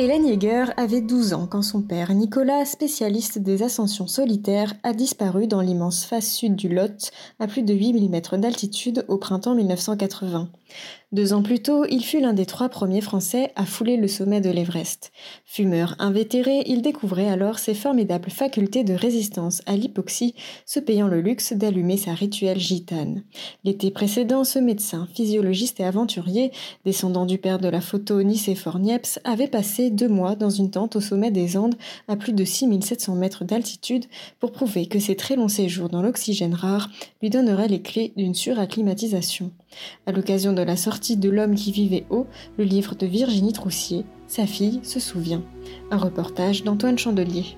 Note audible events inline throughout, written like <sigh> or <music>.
Hélène Yeager avait 12 ans quand son père, Nicolas, spécialiste des ascensions solitaires, a disparu dans l'immense face sud du Lot, à plus de 8000 mètres d'altitude au printemps 1980. Deux ans plus tôt, il fut l'un des trois premiers Français à fouler le sommet de l'Everest. Fumeur invétéré, il découvrait alors ses formidables facultés de résistance à l'hypoxie, se payant le luxe d'allumer sa rituelle gitane. L'été précédent, ce médecin, physiologiste et aventurier, descendant du père de la photo Nicéphore Niepce, avait passé deux mois dans une tente au sommet des Andes à plus de 6700 mètres d'altitude pour prouver que ses très longs séjours dans l'oxygène rare lui donneraient les clés d'une suracclimatisation. À l'occasion de la sortie de L'homme qui vivait haut, le livre de Virginie Troussier, sa fille se souvient. Un reportage d'Antoine Chandelier.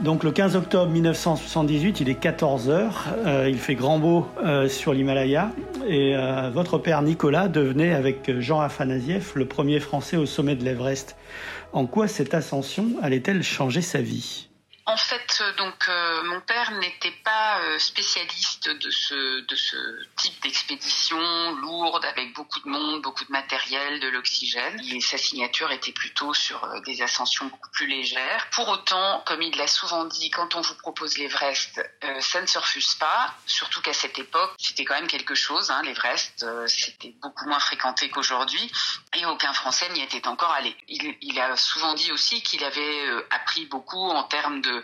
Donc le 15 octobre 1978, il est 14h, euh, il fait grand beau euh, sur l'Himalaya et euh, votre père Nicolas devenait avec Jean Afanasieff le premier Français au sommet de l'Everest. En quoi cette ascension allait-elle changer sa vie? En fait, euh, donc euh, mon père n'était pas euh, spécialiste de ce de ce type d'expédition lourde avec beaucoup de monde, beaucoup de matériel, de l'oxygène. Sa signature était plutôt sur des ascensions beaucoup plus légères. Pour autant, comme il l'a souvent dit, quand on vous propose l'Everest, ça ne se refuse pas. Surtout qu'à cette époque, c'était quand même quelque chose. Hein, L'Everest, c'était beaucoup moins fréquenté qu'aujourd'hui, et aucun Français n'y était encore allé. Il a souvent dit aussi qu'il avait appris beaucoup en termes de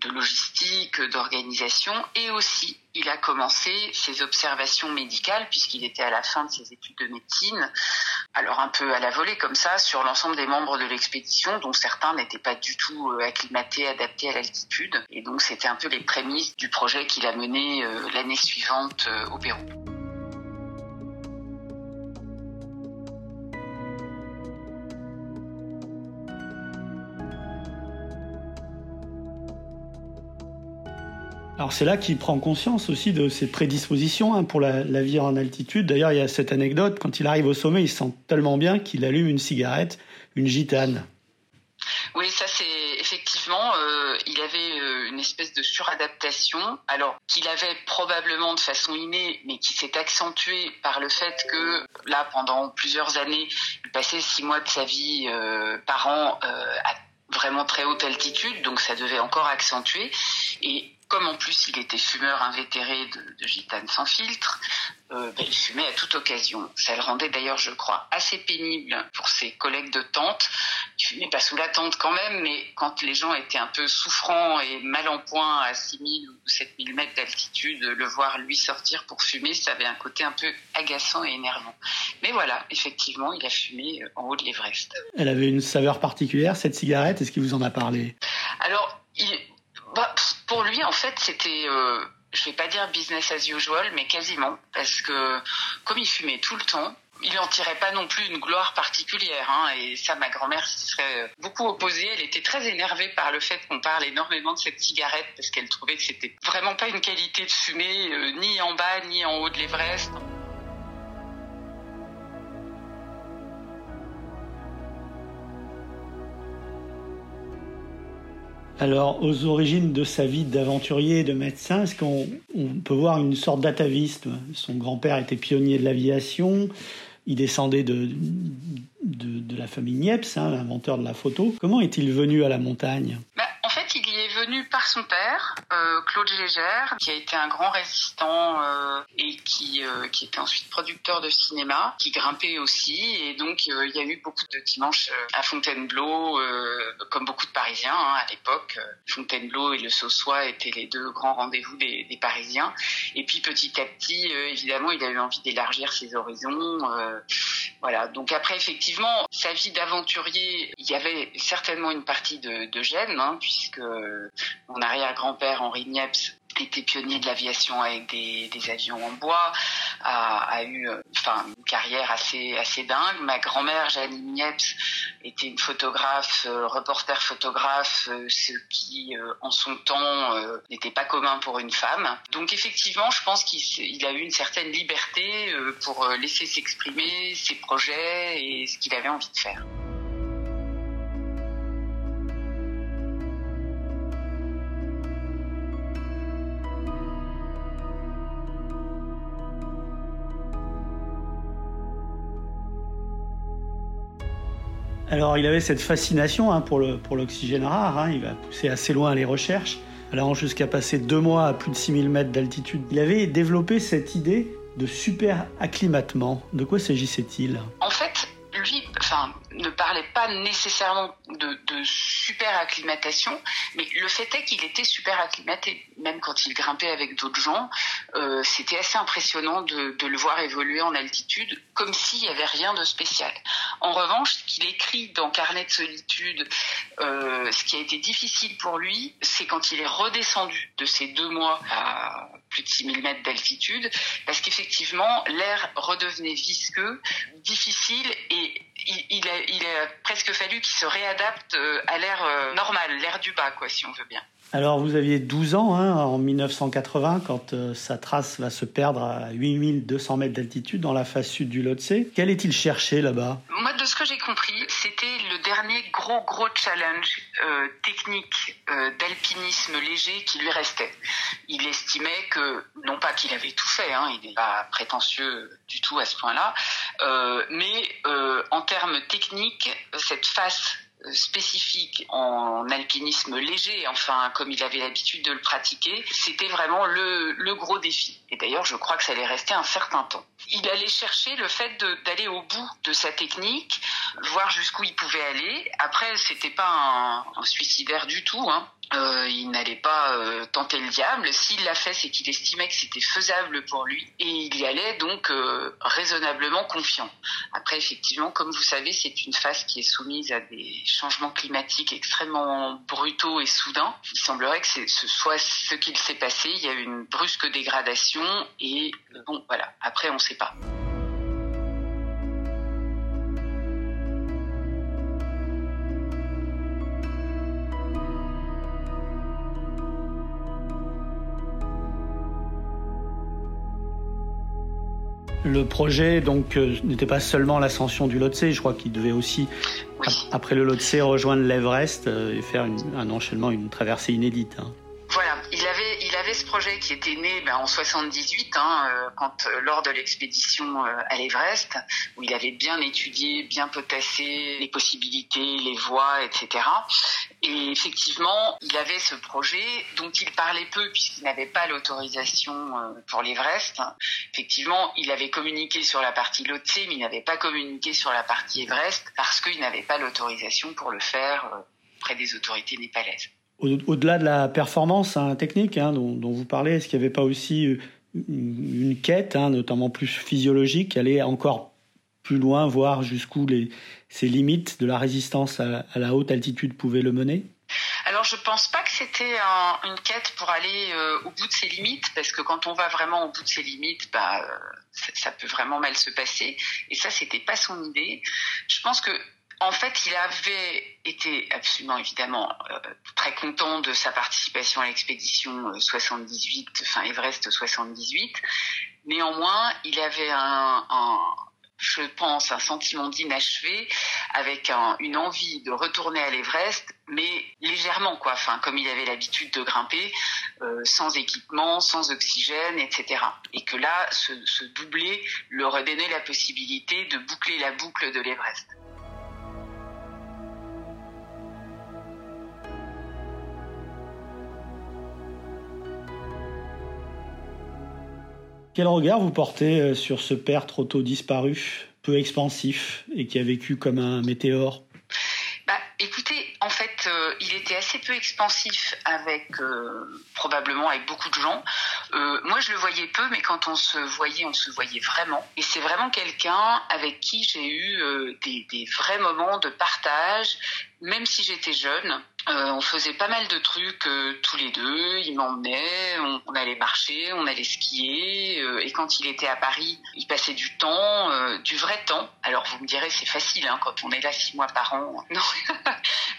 de logistique, d'organisation, et aussi il a commencé ses observations médicales puisqu'il était à la fin de ses études de médecine, alors un peu à la volée comme ça, sur l'ensemble des membres de l'expédition, dont certains n'étaient pas du tout euh, acclimatés, adaptés à l'altitude, et donc c'était un peu les prémices du projet qu'il a mené euh, l'année suivante euh, au Pérou. Alors c'est là qu'il prend conscience aussi de ses prédispositions hein, pour la, vie en altitude. D'ailleurs, il y a cette anecdote, quand il arrive au sommet, il sent tellement bien qu'il allume une cigarette, une gitane. Oui, ça c'est effectivement, euh, il avait euh, une espèce de suradaptation, alors qu'il avait probablement de façon innée, mais qui s'est accentuée par le fait que là, pendant plusieurs années, il passait six mois de sa vie euh, par an à vraiment très haute altitude, donc ça devait encore accentuer. Et comme en plus il était fumeur invétéré de, gitane sans filtre, ben, il fumait à toute occasion. Ça le rendait d'ailleurs, je crois, assez pénible pour ses collègues de tente. Il fumait pas sous la tente quand même, mais quand les gens étaient un peu souffrants et mal en point à 6000 ou 7000 mètres d'altitude, le voir lui sortir pour fumer, ça avait un côté un peu agaçant et énervant. Mais voilà, effectivement, il a fumé en haut de l'Everest. Elle avait une saveur particulière, cette cigarette? Est-ce qu'il vous en a parlé? Alors, il, bah, pour lui, en fait, c'était, euh, je vais pas dire business as usual, mais quasiment, parce que comme il fumait tout le temps, il n'en tirait pas non plus une gloire particulière. Hein, et ça, ma grand-mère s'y serait beaucoup opposée. Elle était très énervée par le fait qu'on parle énormément de cette cigarette parce qu'elle trouvait que c'était vraiment pas une qualité de fumée, euh, ni en bas ni en haut de l'Everest. Alors, aux origines de sa vie d'aventurier et de médecin, est-ce qu'on peut voir une sorte d'atavisme? Son grand-père était pionnier de l'aviation, il descendait de, la famille Niepce, hein, l'inventeur de la photo. Comment est-il venu à la montagne bah, En fait, il y est venu par son père, euh, Claude Gégère, qui a été un grand résistant euh, et qui, euh, qui était ensuite producteur de cinéma, qui grimpait aussi. Et donc, il y a eu beaucoup de dimanches à Fontainebleau, comme beaucoup de Parisiens hein, à l'époque. Fontainebleau et le Saussois étaient les deux grands rendez-vous des, des Parisiens. Et puis, petit à petit, évidemment, il a eu envie d'élargir ses horizons. voilà. Donc après, effectivement, sa vie d'aventurier, il y avait certainement une partie de, de gêne, hein, puisque mon arrière-grand-père Henri Niepce était pionnier de l'aviation avec des, avions en bois, a, eu enfin une carrière assez assez dingue. Ma grand-mère Janine Niepce était une photographe, euh, reporter photographe, euh, ce qui euh, en son temps n'était pas commun pour une femme. Donc effectivement, je pense qu'il a eu une certaine liberté pour laisser s'exprimer ses projets et ce qu'il avait envie de faire. Alors il avait cette fascination hein, pour l'oxygène rare, hein. il va pousser assez loin les recherches, allant jusqu'à passer deux mois à plus de 6000 mètres d'altitude. Il avait développé cette idée de super acclimatement. De quoi s'agissait-il? En fait, lui, ne parlait pas nécessairement de, super acclimatation, mais le fait est qu'il était super acclimaté. Même quand il grimpait avec d'autres gens, euh, c'était assez impressionnant de, le voir évoluer en altitude, comme s'il n'y avait rien de spécial. En revanche, ce qu'il écrit dans Carnet de solitude, euh, ce qui a été difficile pour lui, c'est quand il est redescendu de ces deux mois à plus de 6000 mètres d'altitude, parce qu'effectivement, l'air redevenait visqueux, difficile, et il, a, il a presque fallu qu'il se réadapte euh, à l'air euh, normal, l'air du bas, quoi, si on veut bien. Alors vous aviez 12 ans hein, en 1980 quand euh, sa trace va se perdre à 8200 mètres d'altitude dans la face sud du Lhotse. Qu'allait-il chercher là-bas? Moi de ce que j'ai compris, c'était le dernier gros gros challenge euh, technique euh, d'alpinisme léger qui lui restait. Il estimait que, non pas qu'il avait tout fait, hein, il n'est pas prétentieux du tout à ce point-là, mais en termes techniques, cette face spécifique en alpinisme léger, enfin comme il avait l'habitude de le pratiquer, c'était vraiment le, gros défi. Et d'ailleurs, je crois que ça allait rester un certain temps. Il allait chercher le fait d'aller au bout de sa technique, voir jusqu'où il pouvait aller. Après, c'était pas un, un, suicidaire du tout. Hein. Euh, il n'allait pas euh, tenter le diable. S'il l'a fait, c'est qu'il estimait que c'était faisable pour lui et il y allait donc euh, raisonnablement confiant. Après, effectivement, comme vous savez, c'est une phase qui est soumise à des changements climatiques extrêmement brutaux et soudains. Il semblerait que ce soit ce qu'il s'est passé. Il y a eu une brusque dégradation et bon, voilà. Après, on ne sait pas. Le projet donc euh, n'était pas seulement l'ascension du Lhotse, je crois qu'il devait aussi, après le Lhotse, rejoindre l'Everest euh, et faire un enchaînement, une traversée inédite. Hein. Avait, ce projet qui était né ben, en 78, hein, euh, quand lors de l'expédition à l'Everest, où il avait bien étudié, bien potassé les possibilités, les voies, etc. Et effectivement, il avait ce projet dont il parlait peu puisqu'il n'avait pas l'autorisation euh, pour l'Everest. Effectivement, il avait communiqué sur la partie Lhotse, mais il n'avait pas communiqué sur la partie Everest parce qu'il n'avait pas l'autorisation pour le faire euh, près des autorités népalaises. Au-delà de la performance hein, technique hein, dont, vous parlez, est-ce qu'il n'y avait pas aussi euh, une quête, hein, notamment plus physiologique, aller encore plus loin, voir jusqu'où ces limites de la résistance à, la haute altitude pouvaient le mener? Alors je pense pas que c'était une quête pour aller euh, au bout de ses limites, parce que quand on va vraiment au bout de ses limites, bah, euh, ça, peut vraiment mal se passer. Et ça, c'était pas son idée. Je pense que en fait, il avait été absolument évidemment euh, très content de sa participation à l'expédition 78, enfin Everest 78. Néanmoins, il avait un, un je pense, un sentiment d'inachevé, avec une envie de retourner à l'Everest, mais légèrement, quoi. Enfin, comme il avait l'habitude de grimper, euh, sans équipement, sans oxygène, etc. Et que là, ce, ce doublé aurait donné la possibilité de boucler la boucle de l'Everest. Quel regard vous portez euh, sur ce père trop tôt disparu, peu expansif et qui a vécu comme un météore? Bah, écoutez, en fait, euh, il était assez peu expansif avec probablement avec beaucoup de gens. Moi, je le voyais peu, mais quand on se voyait, on se voyait vraiment. Et c'est vraiment quelqu'un avec qui j'ai eu des, des, vrais moments de partage, même si j'étais jeune. Euh, on faisait pas mal de trucs euh, tous les deux. Il m'emmenait, on, allait marcher, on allait skier. Euh, et quand il était à Paris, il passait du temps, du vrai temps. Alors vous me direz, c'est facile hein, quand on est là six mois par an, <laughs>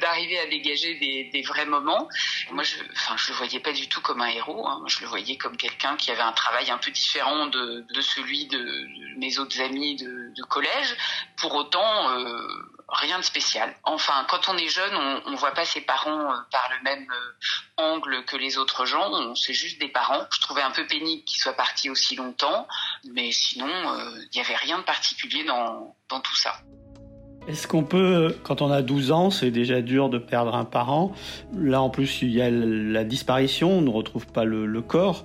d'arriver à dégager des, vrais moments. Moi, je, enfin, je le voyais pas du tout comme un héros. Hein. Je le voyais comme quelqu'un qui avait un travail un peu différent de, celui de, mes autres amis de, de collège. Pour autant rien de spécial. Enfin, quand on est jeune, on, ne voit pas ses parents euh, par le même euh, angle que les autres gens. On c'est juste des parents. Je trouvais un peu pénible qu'ils soient partis aussi longtemps, mais sinon, euh, il n'y avait rien de particulier dans, dans tout ça. Est-ce qu'on peut, quand on a 12 ans, c'est déjà dur de perdre un parent. Là, en plus, il y a la disparition, on ne retrouve pas le, corps.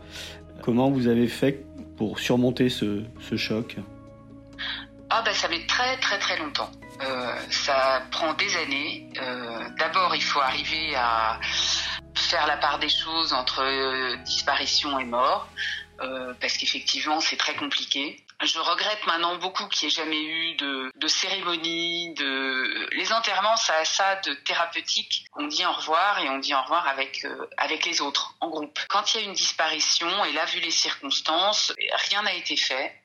Comment vous avez fait pour surmonter ce, choc? Ah ben, ça met très très très longtemps. Euh, ça prend des années. Euh, d'abord, il faut arriver à faire la part des choses entre euh, disparition et mort, parce qu'effectivement, c'est très compliqué. Je regrette maintenant beaucoup qu'il n'y ait jamais eu de, de, cérémonie, de les enterrements, ça a ça de thérapeutique. On dit au revoir et on dit au revoir avec avec les autres en groupe. Quand il y a une disparition et là vu les circonstances, rien n'a été fait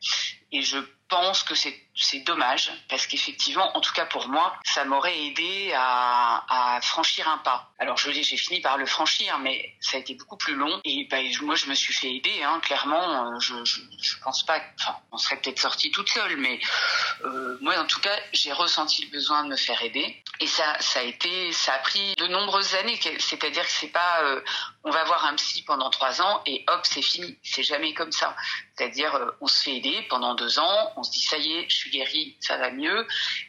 et je pense que c'est dommage parce qu'effectivement, en tout cas pour moi, ça m'aurait aidé à, franchir un pas. Alors je j'ai fini par le franchir, mais ça a été beaucoup plus long. Et ben, moi, je me suis fait aider. Hein, clairement, euh, je, je, je pense pas. Enfin, on serait peut-être sorti toute seule, mais euh, moi, en tout cas, j'ai ressenti le besoin de me faire aider. Et ça, ça a été, ça a pris de nombreuses années. C'est-à-dire que c'est pas, euh, on va voir un psy pendant trois ans et hop, c'est fini. C'est jamais comme ça. C'est-à-dire, euh, on se fait aider pendant deux ans, on se dit ça y est, je suis guéri, ça va mieux.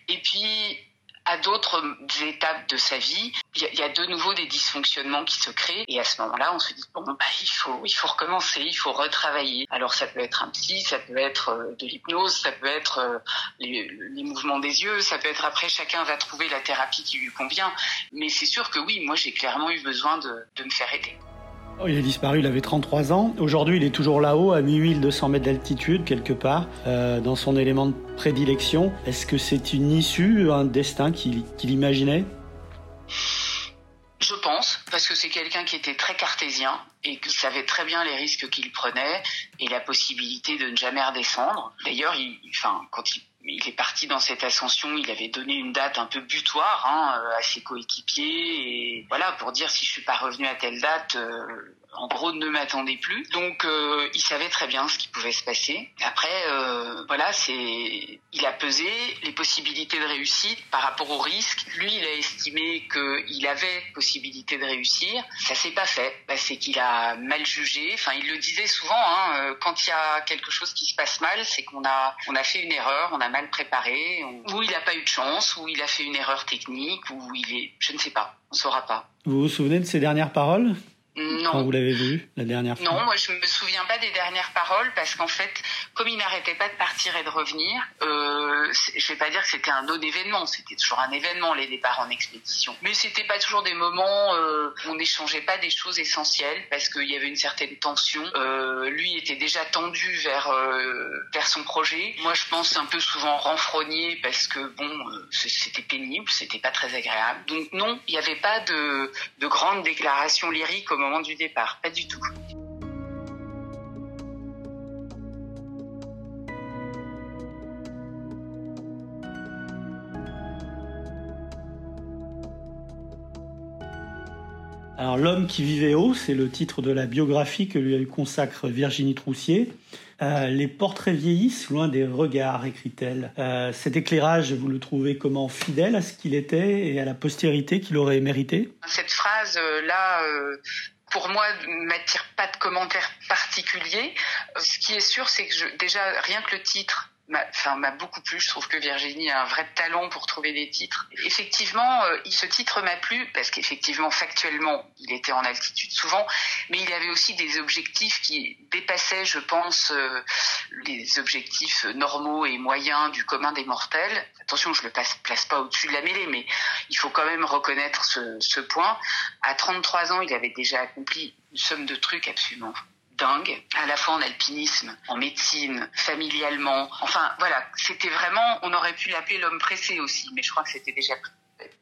Et puis, à d'autres étapes de sa vie, il y, a de nouveau des dysfonctionnements qui se créent et à ce moment-là, on se dit bon bah il faut il faut recommencer, il faut retravailler. Alors ça peut être un psy, ça peut être euh, de l'hypnose, ça peut être euh, les, mouvements des yeux, ça peut être après chacun va trouver la thérapie qui lui convient. Mais c'est sûr que oui, moi j'ai clairement eu besoin de me faire aider. Oh, il est disparu, il avait 33 ans. Aujourd'hui, il est toujours là-haut, à 8200 mètres d'altitude, quelque part, euh, dans son élément de prédilection. Est-ce que c'est une issue, un destin qu'il imaginait? Je pense, parce que c'est quelqu'un qui était très cartésien et qui savait très bien les risques qu'il prenait et la possibilité de ne jamais redescendre. D'ailleurs, quand il il est parti dans cette ascension, il avait donné une date un peu butoir hein, euh, à ses coéquipiers et voilà pour dire si je suis pas revenu à telle date, euh, en gros ne m'attendait plus. Donc euh, il savait très bien ce qui pouvait se passer. Après euh, voilà, c'est il a pesé les possibilités de réussite par rapport au risque. Lui, il a estimé qu'il avait possibilité de réussir. Ça s'est pas fait. Bah, c'est qu'il a mal jugé. Enfin, il le disait souvent. Hein, euh, quand il y a quelque chose qui se passe mal, c'est qu'on a on a fait une erreur, mal préparé, ou il n'a pas eu de chance, ou il a fait une erreur technique, ou il est, je ne sais pas, on saura pas. Vous vous souvenez de ses dernières paroles? Non. Quand vous l'avez vu la dernière fois Non, moi je me souviens pas des dernières paroles parce qu'en fait, comme il n'arrêtait pas de partir et de revenir, euh, je vais pas dire que c'était un non-événement, c'était toujours un événement les départs en expédition. Mais c'était pas toujours des moments euh, où on n'échangeait pas des choses essentielles parce qu'il y avait une certaine tension. Euh, lui était déjà tendu vers euh, vers son projet. Moi je pense un peu souvent renfrogné parce que bon, euh, c'était pénible, c'était pas très agréable. Donc non, il n'y avait pas de de grandes déclarations lyriques moment du départ, pas du tout. Alors, L'homme qui vivait haut, c'est le titre de la biographie que lui consacre Virginie Troussier. Euh, les portraits vieillissent loin des regards, écrit-elle. Euh, cet éclairage, vous le trouvez comment fidèle à ce qu'il était et à la postérité qu'il aurait mérité Cette phrase-là, euh, pour moi, m'attire pas de commentaires particuliers. Ce qui est sûr, c'est que déjà, rien que le titre m'a beaucoup plu. Je trouve que Virginie a un vrai talent pour trouver des titres. Effectivement, euh, ce titre m'a plu parce qu'effectivement, factuellement, il était en altitude souvent, mais il avait aussi des objectifs qui dépassaient, je pense, euh, les objectifs normaux et moyens du commun des mortels. Attention, je le place, pas au-dessus de la mêlée, mais il faut quand même reconnaître ce, ce point. À 33 ans, il avait déjà accompli une somme de trucs absolument à la fois en alpinisme, en médecine, familialement. Enfin, voilà, c'était vraiment, on aurait pu l'appeler l'homme pressé aussi, mais je crois que c'était déjà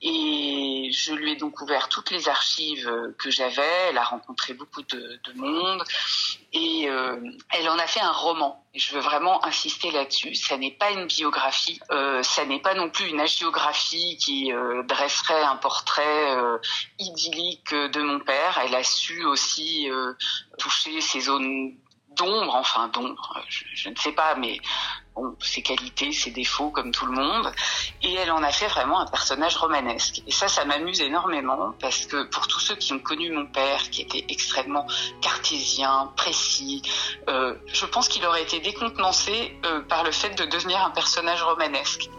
et je lui ai donc ouvert toutes les archives que j'avais. Elle a rencontré beaucoup de, monde et euh, elle en a fait un roman. Je veux vraiment insister là-dessus. Ça n'est pas une biographie, euh, ça n'est pas non plus une agiographie qui euh, dresserait un portrait idyllique de mon père. Elle a su aussi toucher ces zones d'ombre, enfin d'ombre, je, je, ne sais pas, mais ses qualités, ses défauts, comme tout le monde. Et elle en a fait vraiment un personnage romanesque. Et ça, ça m'amuse énormément parce que pour tous ceux qui ont connu mon père, qui était extrêmement cartésien, précis, euh, je pense qu'il aurait été décontenancé euh, par le fait de devenir un personnage romanesque.